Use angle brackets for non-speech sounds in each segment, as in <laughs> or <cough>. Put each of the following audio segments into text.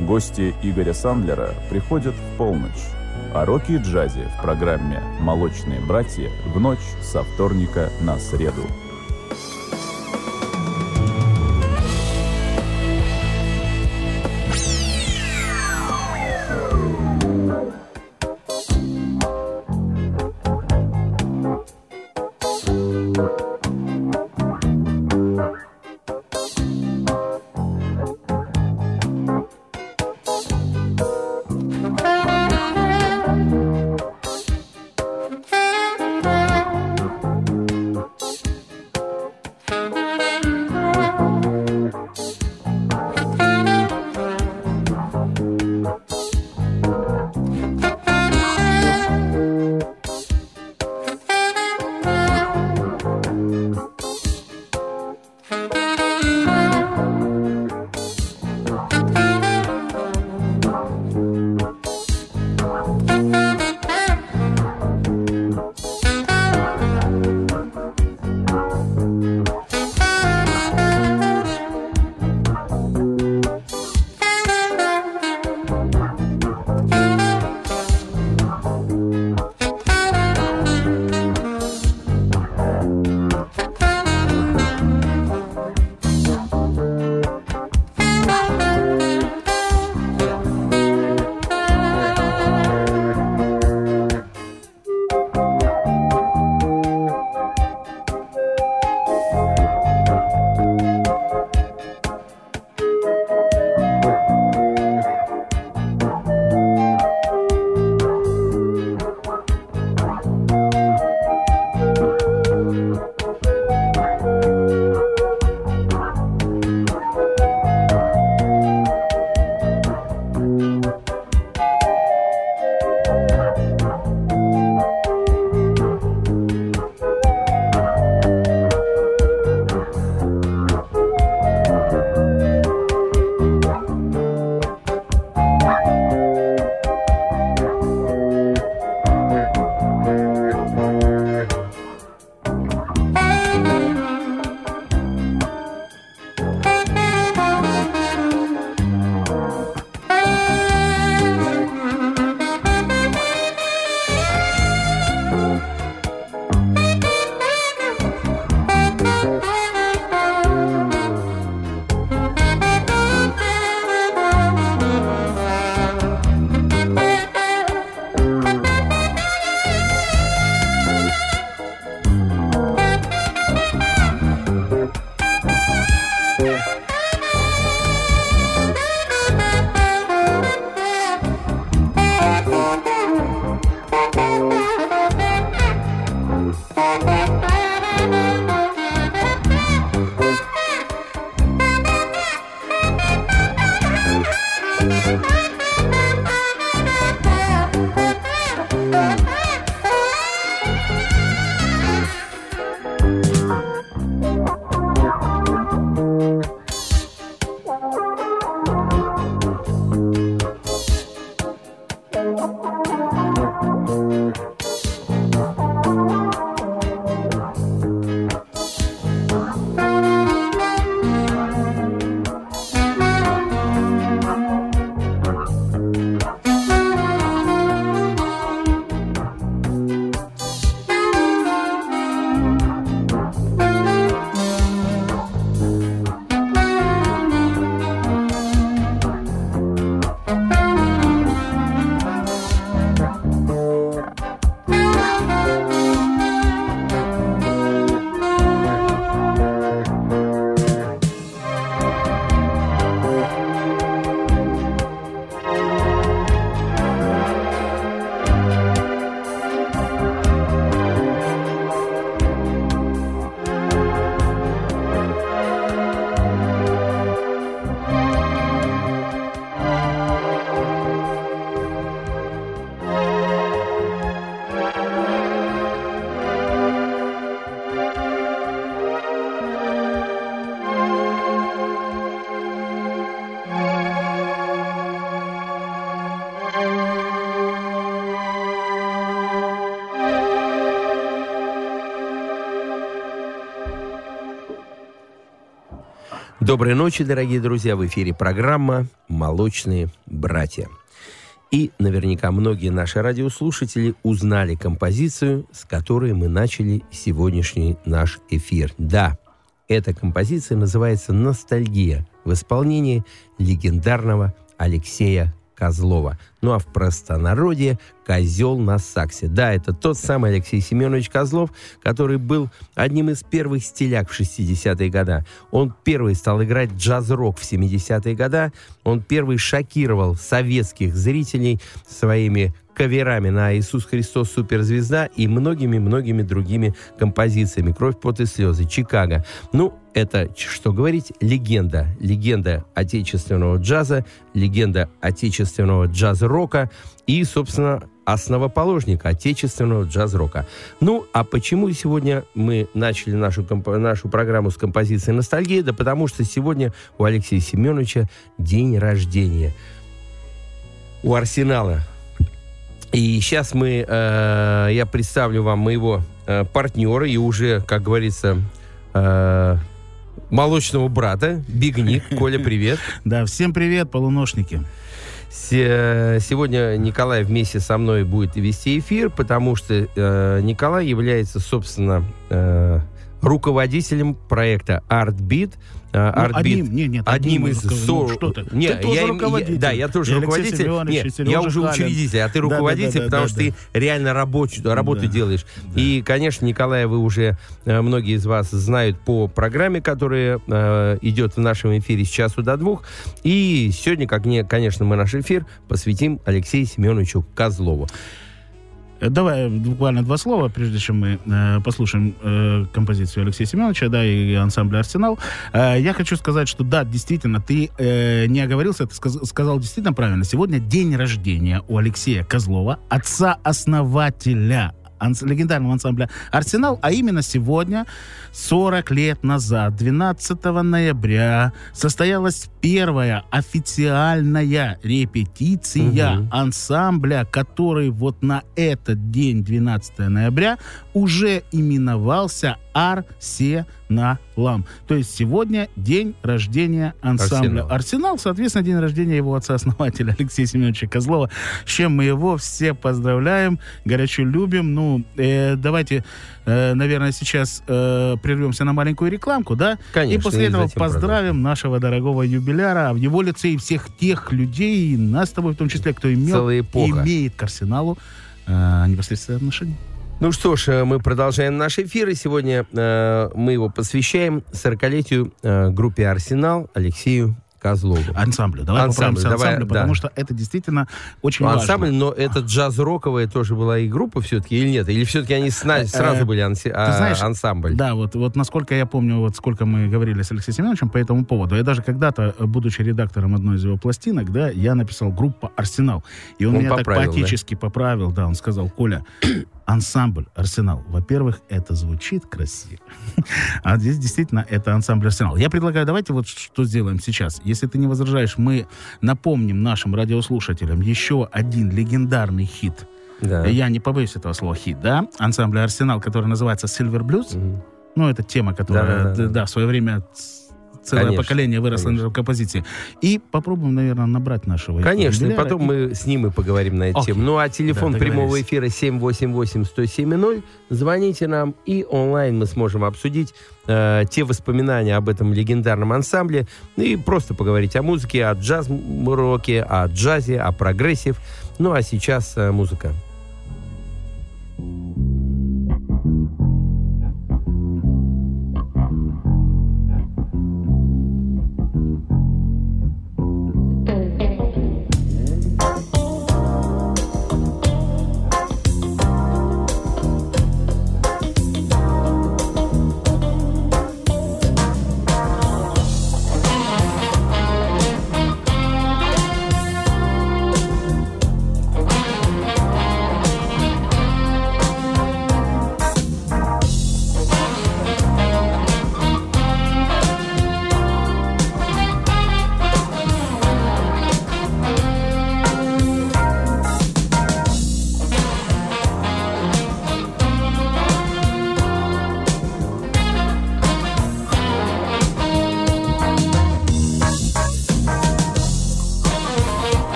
Гости Игоря Сандлера приходят в полночь. О роке и джазе в программе «Молочные братья» в ночь со вторника на среду. Доброй ночи, дорогие друзья. В эфире программа «Молочные братья». И наверняка многие наши радиослушатели узнали композицию, с которой мы начали сегодняшний наш эфир. Да, эта композиция называется «Ностальгия» в исполнении легендарного Алексея Козлова. Ну а в простонародье «Козел на саксе». Да, это тот самый Алексей Семенович Козлов, который был одним из первых стиляк в 60-е годы. Он первый стал играть джаз-рок в 70-е годы. Он первый шокировал советских зрителей своими каверами на «Иисус Христос суперзвезда» и многими-многими другими композициями «Кровь, пот и слезы», «Чикаго». Ну, это, что говорить, легенда. Легенда отечественного джаза, легенда отечественного джаз-рока и, собственно, основоположник отечественного джаз-рока. Ну, а почему сегодня мы начали нашу, нашу программу с композицией «Ностальгия»? Да потому что сегодня у Алексея Семеновича день рождения. У Арсенала и сейчас мы, э, я представлю вам моего э, партнера и уже, как говорится, э, молочного брата, Бигник. <laughs> Коля, привет. Да, всем привет, полуношники. Сегодня Николай вместе со мной будет вести эфир, потому что э, Николай является, собственно, э, руководителем проекта ArtBeat. А, ну, одним, не, нет, одним, из со... ну, что ты? Нет, ты тоже я, руководитель. Я, да, я тоже я руководитель. Нет, я уже Халин. учредитель, а ты руководитель, да, да, да, потому да, что да. ты реально рабочую работу да. делаешь. Да. И, конечно, Николая, вы уже э, многие из вас знают по программе, которая э, идет в нашем эфире с часу до двух. И сегодня, как не, конечно, мы наш эфир посвятим Алексею Семеновичу Козлову. Давай буквально два слова, прежде чем мы э, послушаем э, композицию Алексея Семеновича, да, и ансамбля «Арсенал». Э, я хочу сказать, что да, действительно, ты э, не оговорился, ты сказ сказал действительно правильно. Сегодня день рождения у Алексея Козлова, отца-основателя анс легендарного ансамбля «Арсенал», а именно сегодня, 40 лет назад, 12 ноября, состоялась первая официальная репетиция угу. ансамбля, который вот на этот день, 12 ноября, уже именовался Арсеналом. То есть сегодня день рождения ансамбля Арсенал. Арсенал, соответственно, день рождения его отца-основателя Алексея Семеновича Козлова, с чем мы его все поздравляем, горячо любим. Ну, э, давайте, э, наверное, сейчас э, прервемся на маленькую рекламку, да? Конечно. И после этого поздравим продолжим. нашего дорогого юбиляра в его лице и всех тех людей, нас с тобой в том числе, кто имел, имеет к Арсеналу э, непосредственное отношение. Ну что ж, э, мы продолжаем наш эфир, и сегодня э, мы его посвящаем 40-летию э, группе «Арсенал» Алексею Козлову. Ансамблю. Давай ансамбль, давай, ансамблю, да. потому что это действительно очень ну, ансамбль, важно. но это джаз-роковая тоже была и группа все-таки, или нет? Или все-таки они сна- э, сразу были анси- а, знаешь, ансамбль? Да, вот, вот насколько я помню, вот сколько мы говорили с Алексеем Семеновичем по этому поводу. Я даже когда-то, будучи редактором одной из его пластинок, да, я написал группа «Арсенал». И он, он меня поправил, так поотечески да? поправил, да, он сказал, Коля, ансамбль «Арсенал». Во-первых, это звучит красиво. <laughs> а здесь действительно это ансамбль «Арсенал». Я предлагаю, давайте вот что сделаем сейчас. Если ты не возражаешь, мы напомним нашим радиослушателям еще один легендарный хит. Да. Я не побоюсь этого слова хит, да? Ансамбль «Арсенал», который называется «Silver Blues». Угу. Ну, это тема, которая, да, да, да. да в свое время целое конечно, поколение выросло конечно. на композиции. И попробуем, наверное, набрать нашего Конечно, и потом и... мы с ним и поговорим на эту okay. тему. Ну, а телефон да, прямого эфира 788-107-0. Звоните нам, и онлайн мы сможем обсудить э, те воспоминания об этом легендарном ансамбле, и просто поговорить о музыке, о джаз-роке, о джазе, о прогрессив. Ну, а сейчас э, музыка.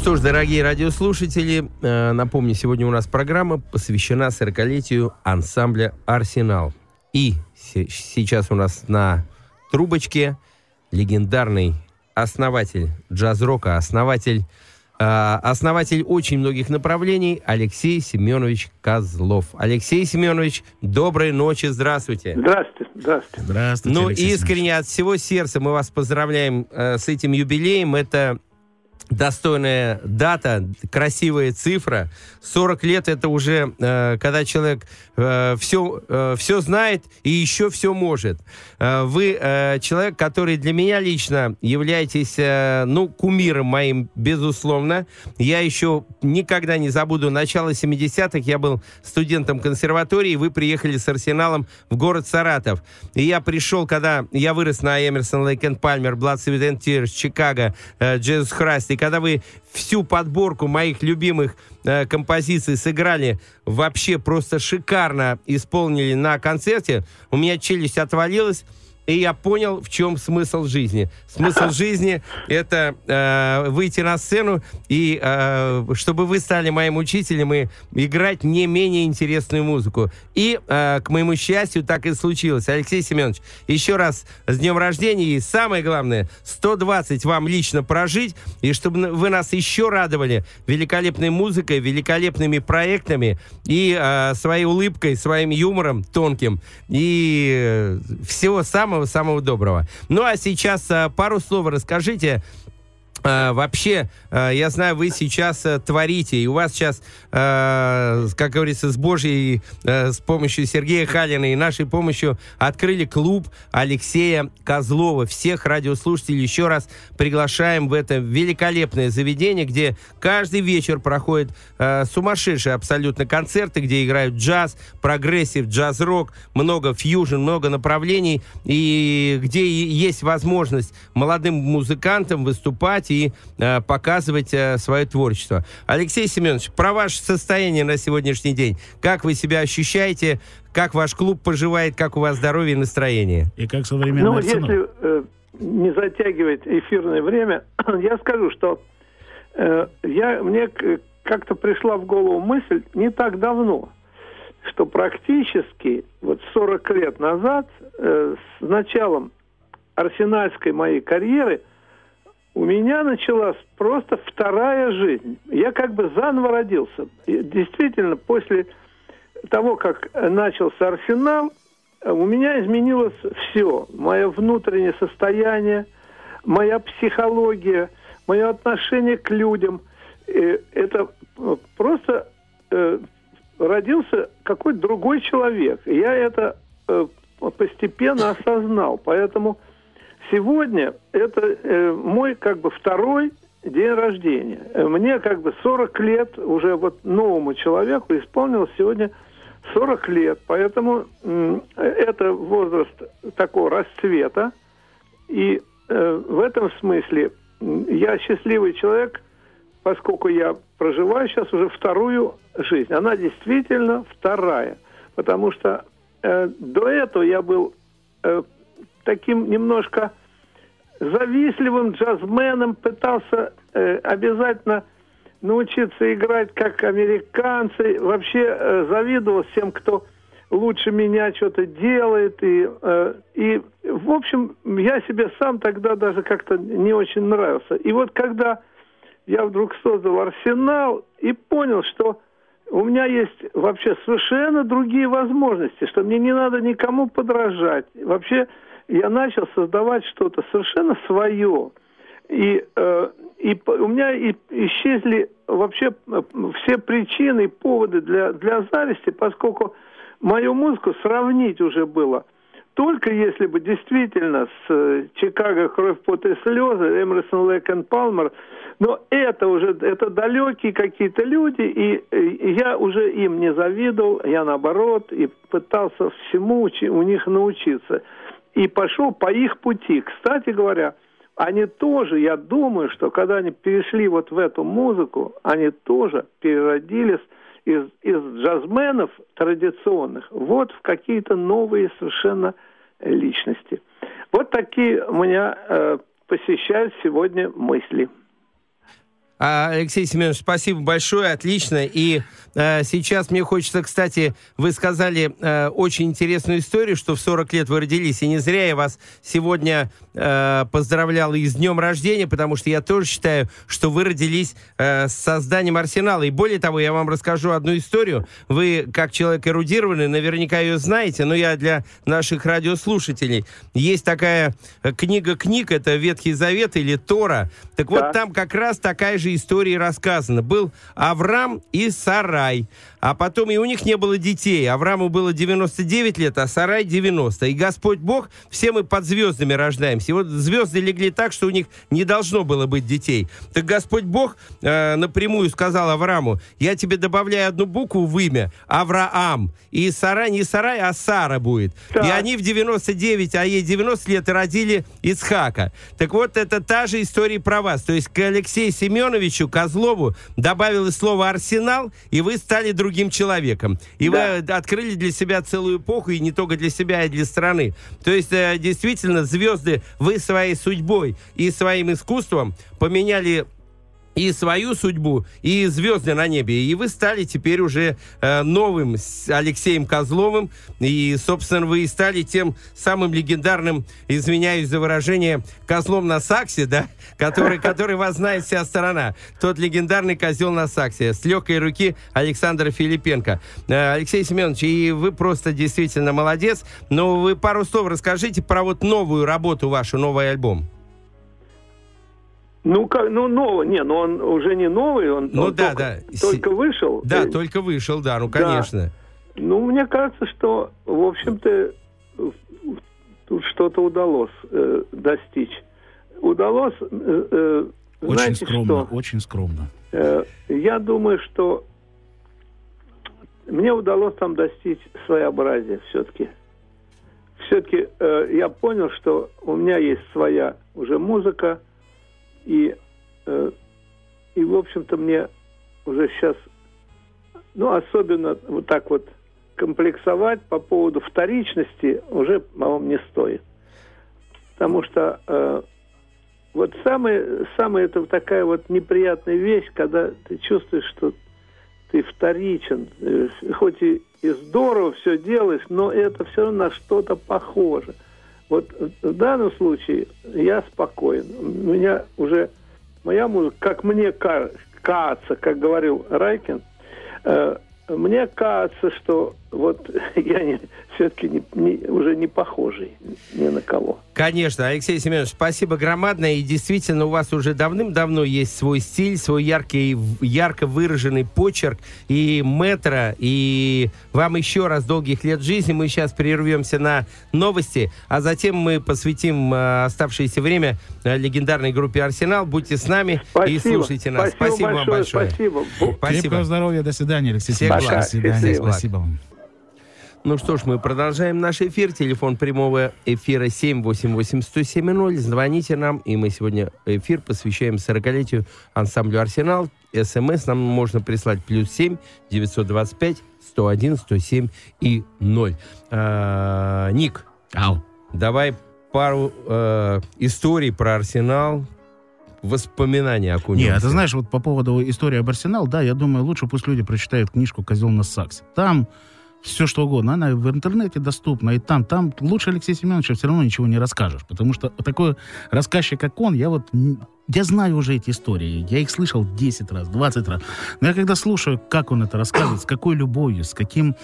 Что ж, дорогие радиослушатели, э, напомню, сегодня у нас программа посвящена 40-летию ансамбля «Арсенал». И сейчас у нас на трубочке легендарный основатель джаз-рока, основатель, э, основатель очень многих направлений Алексей Семенович Козлов. Алексей Семенович, доброй ночи, здравствуйте. Здравствуйте, здравствуйте. Здравствуйте, Ну, Алексей искренне Семенович. от всего сердца мы вас поздравляем э, с этим юбилеем. Это достойная дата, красивая цифра. 40 лет это уже, э, когда человек э, все, э, все знает и еще все может. Э, вы э, человек, который для меня лично являетесь, э, ну, кумиром моим, безусловно. Я еще никогда не забуду начало 70-х. Я был студентом консерватории, вы приехали с Арсеналом в город Саратов. И я пришел, когда я вырос на Эмерсон, Лейк энд Пальмер, Blood, Sweat Чикаго, э, Джезус Храст. И когда вы всю подборку моих любимых э, композиций сыграли вообще просто шикарно исполнили на концерте, у меня челюсть отвалилась, и я понял, в чем смысл жизни. Смысл <laughs> жизни — это э, выйти на сцену, и э, чтобы вы стали моим учителем и играть не менее интересную музыку. И, э, к моему счастью, так и случилось. Алексей Семенович, еще раз с днем рождения, и самое главное, 120 вам лично прожить, и чтобы вы нас еще радовали великолепной музыкой, великолепными проектами, и э, своей улыбкой, своим юмором тонким, и э, всего самого самого-самого доброго. Ну, а сейчас э, пару слов расскажите вообще, а, я знаю, вы сейчас а, творите, и у вас сейчас, как говорится, с Божьей, с помощью Сергея Халина и нашей помощью открыли клуб Алексея Козлова. Всех радиослушателей еще раз приглашаем в это великолепное заведение, где каждый вечер проходят сумасшедшие абсолютно концерты, где играют джаз, прогрессив, джаз-рок, много фьюжн, много направлений, и где есть возможность молодым музыкантам выступать и э, показывать э, свое творчество. Алексей Семенович, про ваше состояние на сегодняшний день. Как вы себя ощущаете? Как ваш клуб поживает? Как у вас здоровье и настроение? И как современный Ну, если э, не затягивать эфирное время, <clears throat> я скажу, что э, я, мне как-то пришла в голову мысль не так давно, что практически вот 40 лет назад, э, с началом арсенальской моей карьеры, у меня началась просто вторая жизнь. Я как бы заново родился. И действительно, после того, как начался арсенал, у меня изменилось все. Мое внутреннее состояние, моя психология, мое отношение к людям. Это просто э, родился какой-то другой человек. Я это э, постепенно осознал. Поэтому Сегодня это э, мой как бы второй день рождения. Э, мне как бы 40 лет, уже вот новому человеку исполнилось сегодня 40 лет. Поэтому э, это возраст такого расцвета. И э, в этом смысле я счастливый человек, поскольку я проживаю сейчас уже вторую жизнь. Она действительно вторая. Потому что э, до этого я был э, таким немножко завистливым джазменом, пытался э, обязательно научиться играть как американцы, вообще э, завидовал всем, кто лучше меня что-то делает. И, э, и, в общем, я себе сам тогда даже как-то не очень нравился. И вот когда я вдруг создал арсенал и понял, что у меня есть вообще совершенно другие возможности, что мне не надо никому подражать. Вообще я начал создавать что-то совершенно свое. И, э, и у меня и, исчезли вообще э, все причины и поводы для, для зависти, поскольку мою музыку сравнить уже было только если бы действительно с э, Чикаго «Кровь, пот и слезы», Эмерсон, Лейк и Палмер, но это уже, это далекие какие-то люди, и я уже им не завидовал, я наоборот, и пытался всему у них научиться и пошел по их пути. Кстати говоря, они тоже, я думаю, что когда они перешли вот в эту музыку, они тоже переродились из, из джазменов традиционных вот в какие-то новые совершенно личности. Вот такие у меня э, посещают сегодня мысли. А, Алексей Семенович, спасибо большое, отлично. И э, сейчас мне хочется, кстати, вы сказали э, очень интересную историю, что в 40 лет вы родились, и не зря я вас сегодня э, поздравлял и с днем рождения, потому что я тоже считаю, что вы родились э, с созданием Арсенала. И более того, я вам расскажу одну историю. Вы, как человек эрудированный, наверняка ее знаете, но я для наших радиослушателей. Есть такая книга книг, это Ветхий Завет или Тора. Так да. вот, там как раз такая же история рассказана. Был Авраам и Сарай. А потом и у них не было детей. Аврааму было 99 лет, а Сарай 90. И Господь Бог, все мы под звездами рождаемся. И вот звезды легли так, что у них не должно было быть детей. Так Господь Бог э, напрямую сказал Аврааму, я тебе добавляю одну букву в имя, Авраам. И Сарай не Сарай, а Сара будет. Да. И они в 99, а ей 90 лет родили Исхака. Так вот, это та же история про вас. То есть к Алексею Семеновичу Козлову добавилось слово «арсенал», и вы стали другим человеком. И да. вы открыли для себя целую эпоху, и не только для себя, и для страны. То есть, э, действительно, звезды, вы своей судьбой и своим искусством поменяли и свою судьбу, и звезды на небе. И вы стали теперь уже э, новым Алексеем Козловым. И, собственно, вы и стали тем самым легендарным, извиняюсь за выражение, козлом на саксе, да, <laughs> который, который вас знает вся сторона. Тот легендарный козел на саксе с легкой руки Александра Филипенко. Э, Алексей Семенович, и вы просто действительно молодец. Но вы пару слов расскажите про вот новую работу вашу, новый альбом. Ну, как, ну, новый, не, ну он уже не новый, он, ну, он да, только, да. только вышел. Да, и... только вышел, да, ну, конечно. Да. Ну, мне кажется, что, в общем-то, тут что-то удалось э, достичь. Удалось, э, э, очень знаете скромно, что? очень скромно. Э, я думаю, что мне удалось там достичь своеобразия все-таки. Все-таки э, я понял, что у меня есть своя уже музыка, и, э, и в общем-то, мне уже сейчас, ну, особенно вот так вот комплексовать по поводу вторичности уже, по-моему, не стоит. Потому что э, вот самая, самая это такая вот неприятная вещь, когда ты чувствуешь, что ты вторичен, э, хоть и, и здорово все делаешь, но это все равно на что-то похоже – вот в данном случае я спокоен. У меня уже моя музыка, как мне кажется, как говорил Райкин, э, мне кажется, что вот <laughs> я не, все-таки не, не, уже не похожий ни на кого. Конечно, Алексей Семенович, спасибо громадное. И действительно, у вас уже давным-давно есть свой стиль, свой яркий, ярко выраженный почерк и метро. И вам еще раз долгих лет жизни. Мы сейчас прервемся на новости, а затем мы посвятим э, оставшееся время э, легендарной группе «Арсенал». Будьте с нами спасибо. и слушайте нас. Спасибо, спасибо вам большое. Спасибо. спасибо. Крепкого здоровья. До свидания, Алексей Семенович. До свидания. Спасибо вам. Ну что ж, мы продолжаем наш эфир. Телефон прямого эфира 788-107-0. Звоните нам, и мы сегодня эфир посвящаем 40-летию ансамблю «Арсенал». СМС нам можно прислать плюс 7 925 101 107 и 0. А, Ник, Ау. давай пару э, историй про «Арсенал», воспоминания окунемся. Нет, ты знаешь, вот по поводу истории об Арсенал, да, я думаю, лучше пусть люди прочитают книжку «Козел на саксе». Там все что угодно. Она в интернете доступна, и там, там лучше Алексея Семеновича все равно ничего не расскажешь, потому что такой рассказчик, как он, я вот я знаю уже эти истории, я их слышал 10 раз, 20 раз. Но я когда слушаю, как он это рассказывает, с какой любовью, с каким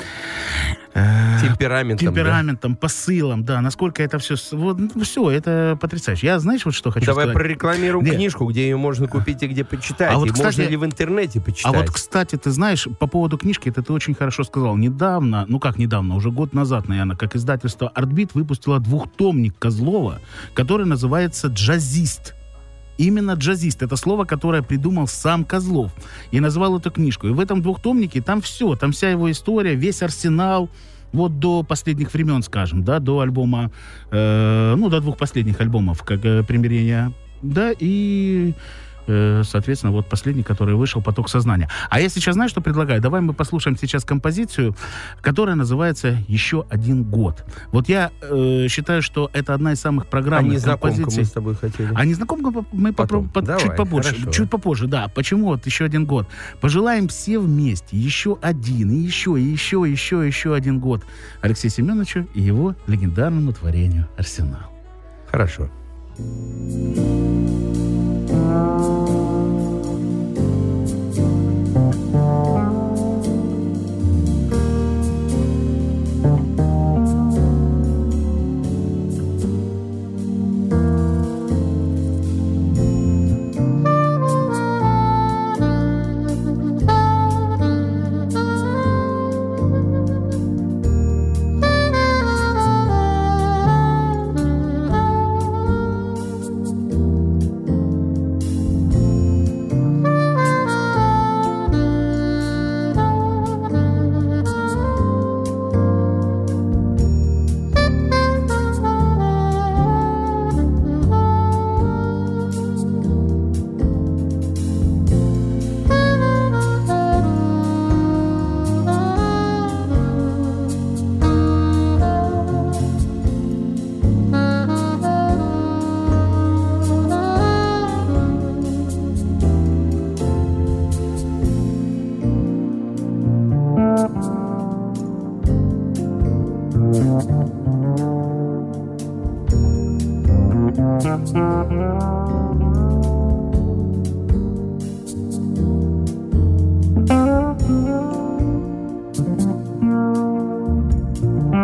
э, темпераментом, темпераментом да? посылом, да, насколько это все, вот, ну, все, это потрясающе. Я, знаешь, вот что хочу Давай сказать? Давай прорекламируем Нет. книжку, где ее можно купить и где почитать. А вот, и кстати, можно ли в интернете почитать? А вот, кстати, ты знаешь, по поводу книжки, это ты очень хорошо сказал. Недавно, ну как недавно, уже год назад, наверное, как издательство «Артбит» выпустило двухтомник Козлова, который называется «Джазист». Именно джазист. Это слово, которое придумал сам Козлов. И назвал эту книжку. И в этом двухтомнике там все. Там вся его история, весь арсенал, вот до последних времен, скажем, да, до альбома, э, ну, до двух последних альбомов, как э, примирение, да, и соответственно, вот последний, который вышел, «Поток сознания». А я сейчас, знаешь, что предлагаю? Давай мы послушаем сейчас композицию, которая называется «Еще один год». Вот я э, считаю, что это одна из самых программных а композиций. мы с тобой хотели. А незнакомку мы попробуем чуть побольше, хорошо. чуть попозже, да. Почему вот еще один год? Пожелаем все вместе еще один, и еще, и еще, и еще, и еще один год Алексею Семеновичу и его легендарному творению «Арсенал». Хорошо.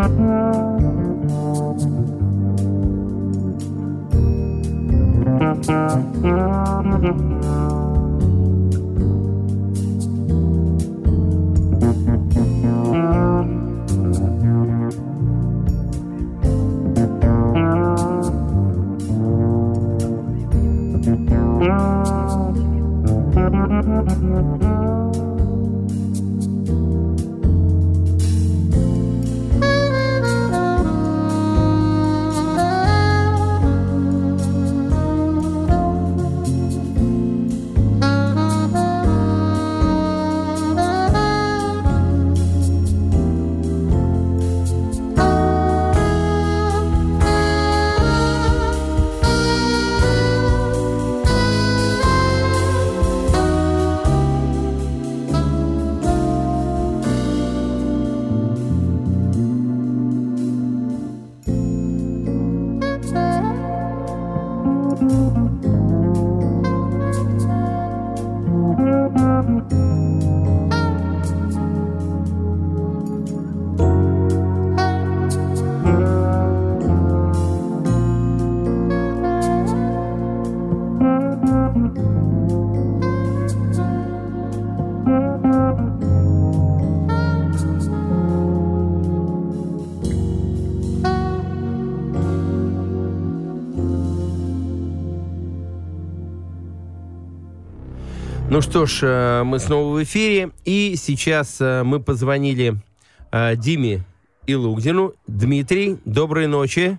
Thank you. Ну что ж, э, мы снова в эфире. И сейчас э, мы позвонили э, Диме Илугдину. Дмитрий, доброй ночи.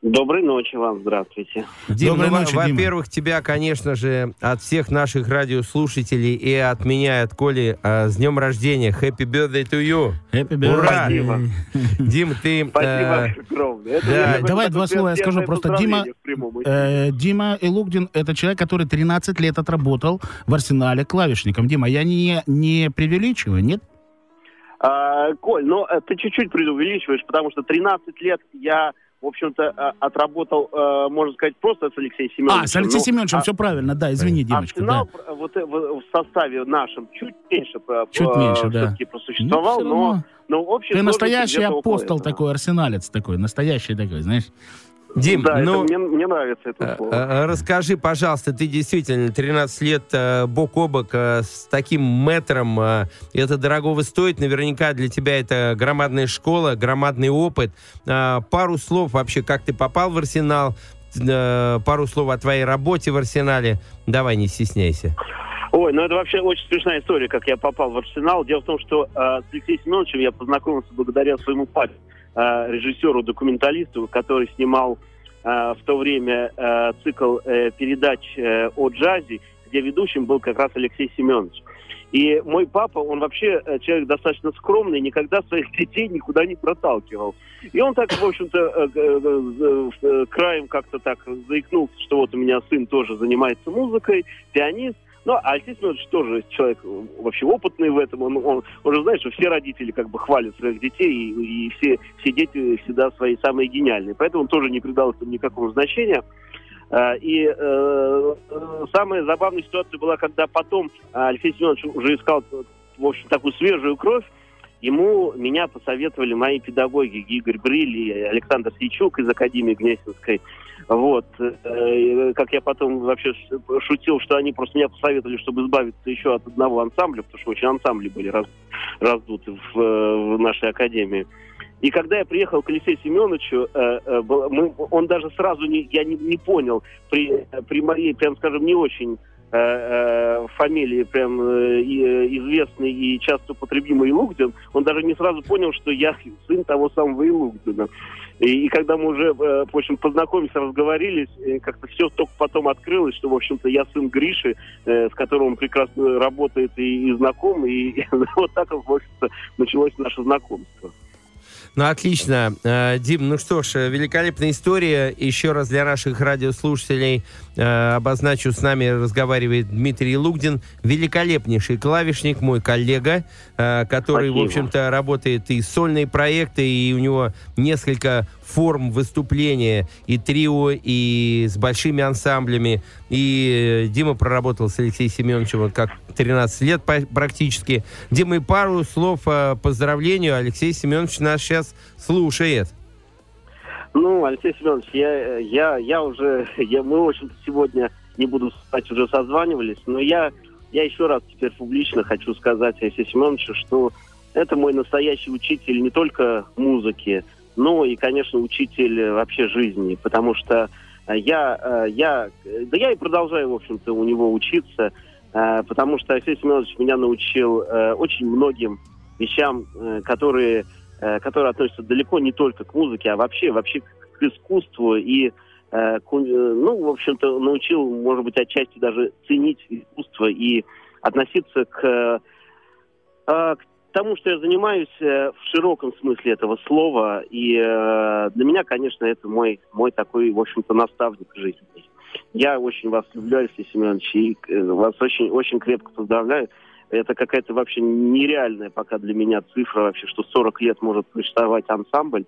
Доброй ночи вам, здравствуйте. Дим, Доброй ну, ночи, во-первых, тебя, конечно же, от всех наших радиослушателей и от меня, и от Коли, с днем рождения. Happy birthday to you. Happy birthday. Ура! Спасибо. Дим, ты... Спасибо огромное. Да. Давай два слова я скажу. Просто Дима, э, Дима Илугдин — это человек, который 13 лет отработал в арсенале клавишником. Дима, я не, не преувеличиваю, нет? А, Коль, ну э, ты чуть-чуть преувеличиваешь, потому что 13 лет я в общем-то, э, отработал, э, можно сказать, просто с Алексеем Семеновичем. А, с Алексеем ну, Семеновичем, а, все правильно, да, извини, Димочка. Арсенал да. вот в, составе нашем чуть меньше, чуть меньше, да. просуществовал, ну, но, но в общем... Ты настоящий апостол такой, арсеналец такой, настоящий такой, знаешь. Дим, да, ну, это, мне, мне нравится это слово. Э, расскажи, пожалуйста, ты действительно 13 лет э, бок о бок э, с таким мэтром, это дорогого стоит, наверняка для тебя это громадная школа, громадный опыт. Пару слов вообще, как ты попал в Арсенал, пару слов о твоей работе в Арсенале. Давай, не стесняйся. Ой, ну это вообще очень смешная история, как я попал в Арсенал. Дело в том, что э, с Алексеем Семеновичем я познакомился благодаря своему папе. Э, режиссеру-документалисту, который снимал э, в то время э, цикл передач о джазе, где ведущим был как раз Алексей Семенович. И мой папа, он вообще человек достаточно скромный, никогда своих <laughs> детей никуда не проталкивал. И он так, в общем-то, краем как-то так заикнулся, что вот у меня сын тоже занимается музыкой, пианист. Ну, а Алексей Семенович тоже человек вообще опытный в этом. Он, он, он же знает, что все родители как бы хвалят своих детей, и, и все, все дети всегда свои самые гениальные. Поэтому он тоже не придал этому никакого значения. Э, и э, самая забавная ситуация была, когда потом Алексей Семенович уже искал, в общем, такую свежую кровь, ему меня посоветовали мои педагоги Игорь Бриль и Александр Сейчук из Академии Гнесинской. Вот. Э, как я потом вообще шутил, что они просто меня посоветовали, чтобы избавиться еще от одного ансамбля, потому что очень ансамбли были раз, раздуты в, в нашей академии. И когда я приехал к Алексею Семеновичу, э, э, он даже сразу не, я не, не понял при, при моей, прям скажем, не очень э, э, фамилии прям э, известный и часто употребимый Илугдин, он даже не сразу понял, что я сын того самого Илугдина. И, и когда мы уже, э, в общем, познакомились, разговорились, э, как-то все только потом открылось, что, в общем-то, я сын Гриши, э, с которым он прекрасно работает и, и знаком, и, <laughs> и вот так, в общем-то, началось наше знакомство. Ну, отлично. Э, Дим, ну что ж, э, великолепная история. Еще раз для наших радиослушателей э, обозначу, с нами разговаривает Дмитрий Лугдин, великолепнейший клавишник, мой коллега, который, Спасибо. в общем-то, работает и сольные проекты, и у него несколько форм выступления, и трио, и с большими ансамблями. И э, Дима проработал с Алексеем Семеновичем как 13 лет практически. Дима, и пару слов по поздравлению. Алексей Семенович нас сейчас слушает. Ну, Алексей Семенович, я, я, я уже, <laughs> я, мы, в общем-то, сегодня, не буду сказать, уже созванивались, но я, я еще раз теперь публично хочу сказать Алексею Семеновичу, что это мой настоящий учитель не только музыки, ну и, конечно, учитель вообще жизни, потому что э, я, э, я, да я и продолжаю, в общем-то, у него учиться, э, потому что Алексей Семенович меня научил очень многим вещам, которые, которые относятся далеко не только к музыке, а вообще, вообще к искусству. И ну, в общем-то, научил, может быть, отчасти даже ценить искусство и относиться к, к тому, что я занимаюсь э, в широком смысле этого слова. И э, для меня, конечно, это мой, мой такой, в общем-то, наставник жизни. Я очень вас люблю, Алексей Семенович, и э, вас очень, очень крепко поздравляю. Это какая-то вообще нереальная пока для меня цифра вообще, что 40 лет может существовать ансамбль.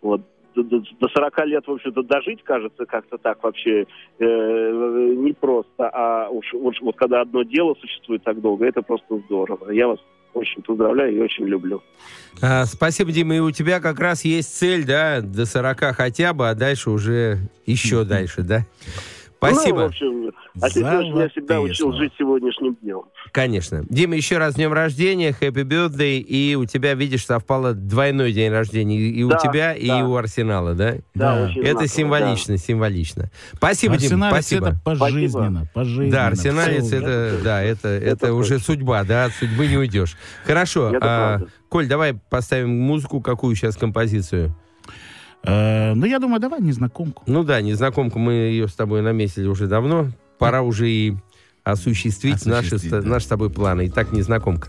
Вот до 40 лет, в общем-то, дожить, кажется, как-то так вообще э, непросто. А уж, уж вот когда одно дело существует так долго, это просто здорово. Я вас очень поздравляю и очень люблю. А, спасибо, Дима. И у тебя как раз есть цель, да, до 40 хотя бы, а дальше уже еще <laughs> дальше, да? Спасибо. Ну, в общем, отец меня всегда учил жить сегодняшним днем. Конечно. Дима, еще раз с днем рождения, happy birthday, и у тебя, видишь, совпало двойной день рождения и да, у тебя, да. и у Арсенала, да? Да, очень Это символично, да. символично. Спасибо, Дима, спасибо. это пожизненно, пожизненно. Да, арсеналец Все. это, да, это, это, это уже судьба, да, от судьбы не уйдешь. Хорошо. А, Коль, давай поставим музыку, какую сейчас композицию? Э, ну, я думаю, давай незнакомку. Ну да, незнакомку мы ее с тобой наметили уже давно. Пора уже и осуществить, осуществить наши, да. наши с тобой планы. Итак, незнакомка.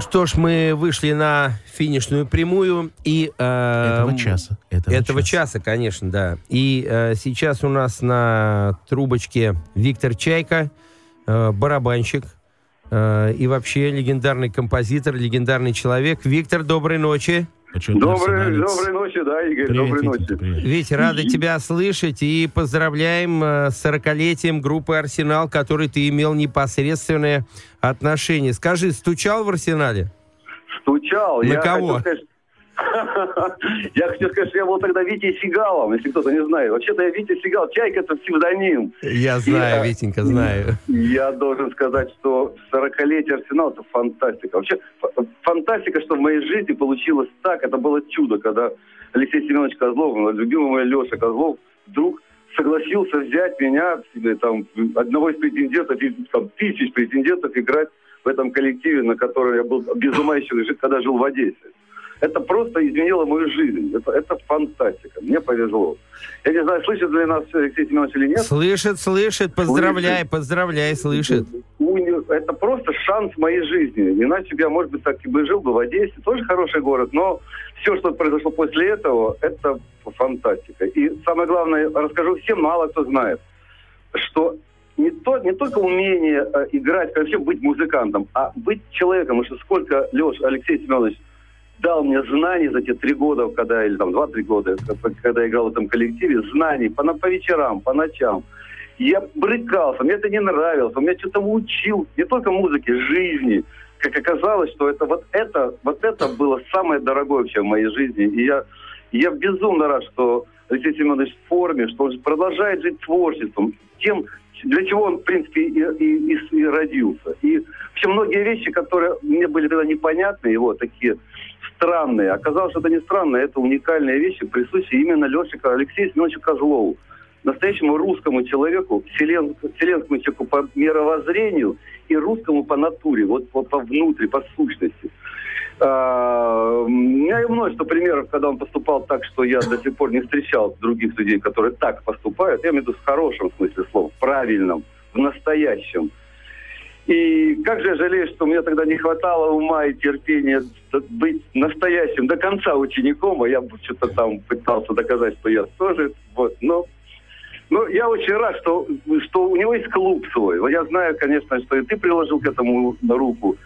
Ну что ж, мы вышли на финишную прямую и... Э, этого часа. Этого, этого часа. часа, конечно, да. И э, сейчас у нас на трубочке Виктор Чайка, э, барабанщик, э, и вообще легендарный композитор, легендарный человек. Виктор, доброй ночи. Доброй, доброй ночи, да, Игорь, привет, доброй ночи. Привет. Вить, рады тебя слышать и поздравляем э, с 40-летием группы «Арсенал», которой ты имел непосредственное отношение. Скажи, стучал в «Арсенале»? Стучал. На я кого? Хочу сказать, <laughs> я хочу сказать, что я был тогда Витей Сигалом, если кто-то не знает. Вообще-то я Витя Сигал. Чайка – это псевдоним. Я знаю, и, Витенька, знаю. <laughs> Я должен сказать, что 40-летие Арсенала – это фантастика. Вообще, фантастика, что в моей жизни получилось так. Это было чудо, когда Алексей Семенович Козлов, любимый мой Леша Козлов, вдруг согласился взять меня, там, одного из претендентов, там, тысяч претендентов, играть в этом коллективе, на котором я был без ума еще, когда жил в Одессе. Это просто изменило мою жизнь. Это, это фантастика. Мне повезло. Я не знаю, слышит ли нас Алексей Семенович или нет. Слышит, слышит. Поздравляй, слышит. поздравляй, слышит. Это просто шанс моей жизни. Иначе я, может быть, так и бы жил бы в Одессе. Тоже хороший город, но все, что произошло после этого, это фантастика. И самое главное, расскажу всем, мало кто знает, что не, то, не только умение э, играть, вообще быть музыкантом, а быть человеком. Потому что сколько Леш, Алексей Семенович дал мне знаний за те три года, когда, или там два-три года, когда я играл в этом коллективе, знаний по, по вечерам, по ночам. Я брыкался, мне это не нравилось, он меня что-то учил, не только музыке, жизни. Как оказалось, что это вот это, вот это было самое дорогое вообще в моей жизни. И я, я безумно рад, что Алексей Семенович в форме, что он продолжает жить творчеством, тем, для чего он, в принципе, и, и, и, и родился. И вообще многие вещи, которые мне были тогда непонятны, его такие странные. Оказалось, что это не странные, это уникальные вещи, присущие именно Леше Алексею Семеновичу Козлову. Настоящему русскому человеку, вселен, вселенскому человеку по мировоззрению и русскому по натуре, вот по, по внутри, по сущности. А, у меня множество примеров, когда он поступал так, что я до сих пор не встречал других людей, которые так поступают. Я имею в виду в хорошем смысле слов, в правильном, в настоящем. И как же я жалею, что мне тогда не хватало ума и терпения быть настоящим до конца учеником, а я что-то там пытался доказать, что я тоже. Вот, но, но я очень рад, что, что у него есть клуб свой. Я знаю, конечно, что и ты приложил к этому руку.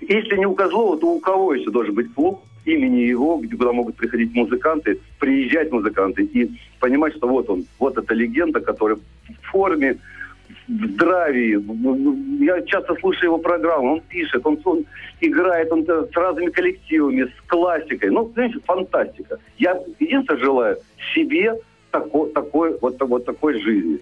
Если не у Козлова, то у кого еще должен быть клуб имени его, где куда могут приходить музыканты, приезжать музыканты и понимать, что вот он, вот эта легенда, которая в форме здравии. Я часто слушаю его программу, он пишет, он, он играет он с разными коллективами, с классикой. Ну, знаете, фантастика. Я единственное желаю себе такой, такой, вот, вот такой жизни.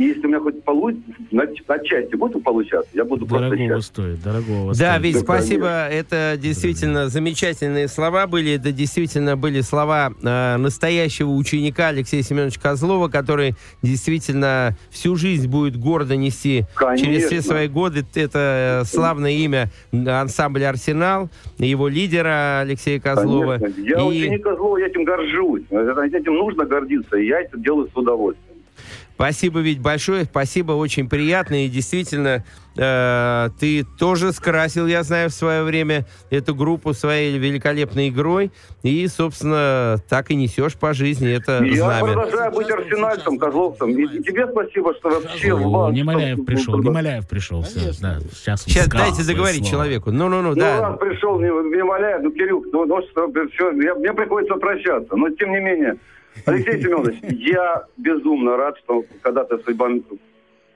И если у меня хоть получится, на, отчасти будет получаться, я буду дорогого просто счастлив. стоит, дорогого Да, стоит. ведь да, спасибо. Конечно. Это действительно Дорогие. замечательные слова были. Это действительно были слова э, настоящего ученика Алексея Семеновича Козлова, который действительно всю жизнь будет гордо нести Конечно. через все свои годы это славное имя ансамбля «Арсенал», его лидера Алексея Козлова. Конечно. Я и... ученик Козлова, я этим горжусь. Этим нужно гордиться, и я это делаю с удовольствием. Спасибо, ведь большое, спасибо, очень приятно. И действительно, э, ты тоже скрасил, я знаю, в свое время эту группу своей великолепной игрой. И, собственно, так и несешь по жизни это я знамя. Я продолжаю быть арсенальцем, козловцем. И тебе спасибо, что вообще в вас... Немоляев пришел, Немоляев пришел. Все, да, сейчас сейчас дайте договорить слово. человеку. Ну-ну-ну, да. Ну, пришел Немоляев, ну, Кирилл, ну, ну что, все, я, мне приходится прощаться. Но, тем не менее, Алексей <laughs> Семенович, я безумно рад, что когда-то судьба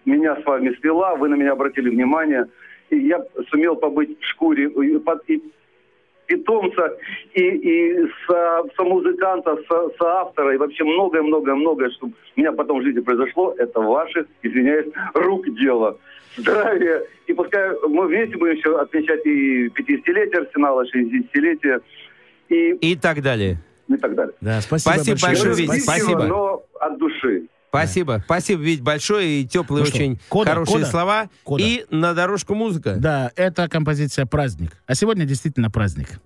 меня с вами свела, вы на меня обратили внимание, и я сумел побыть в шкуре и питомца, и, и со, со музыканта, со, автора, и вообще многое-многое-многое, что у меня потом в жизни произошло, это ваших, извиняюсь, рук дело. Здравия. И пускай мы вместе будем еще отмечать и 50-летие Арсенала, 60-летие. И, и так далее ну и так далее. Да, спасибо, спасибо большое, большое Вить. Спасибо. Но от души. Спасибо. Да. Спасибо, Вить, большое и теплые ну что, очень кода, хорошие кода, слова. Кода. И на дорожку музыка. Да, это композиция «Праздник». А сегодня действительно праздник.